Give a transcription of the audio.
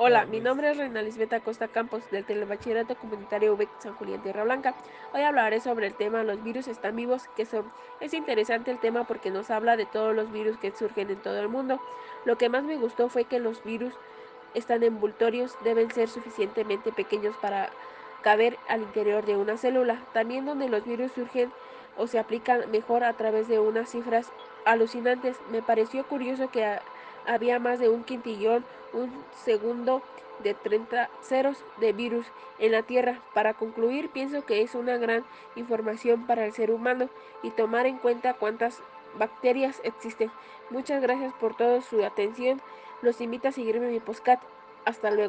Hola, mi nombre es Reina Lisbeth Costa Campos del Telebachillerato Comunitario UBEC San Julián Tierra Blanca. Hoy hablaré sobre el tema los virus están vivos, que son. Es interesante el tema porque nos habla de todos los virus que surgen en todo el mundo. Lo que más me gustó fue que los virus están envoltorios, deben ser suficientemente pequeños para caber al interior de una célula. También donde los virus surgen o se aplican mejor a través de unas cifras alucinantes. Me pareció curioso que había más de un quintillón, un segundo de 30 ceros de virus en la Tierra. Para concluir, pienso que es una gran información para el ser humano y tomar en cuenta cuántas bacterias existen. Muchas gracias por toda su atención. Los invito a seguirme en mi postcat. Hasta luego.